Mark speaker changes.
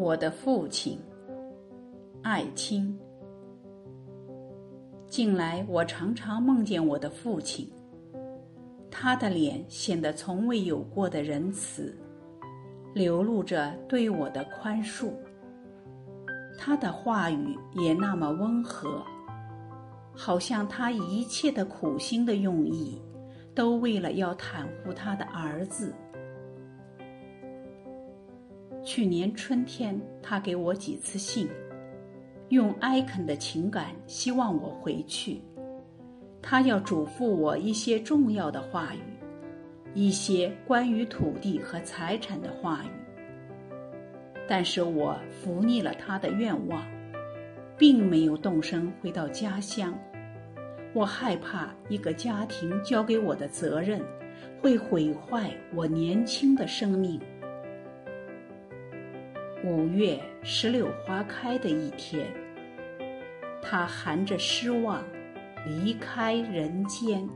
Speaker 1: 我的父亲，爱卿。近来我常常梦见我的父亲，他的脸显得从未有过的仁慈，流露着对我的宽恕。他的话语也那么温和，好像他一切的苦心的用意，都为了要袒护他的儿子。去年春天，他给我几次信。用哀恳的情感，希望我回去。他要嘱咐我一些重要的话语，一些关于土地和财产的话语。但是我服逆了他的愿望，并没有动身回到家乡。我害怕一个家庭交给我的责任，会毁坏我年轻的生命。五月石榴花开的一天，他含着失望离开人间。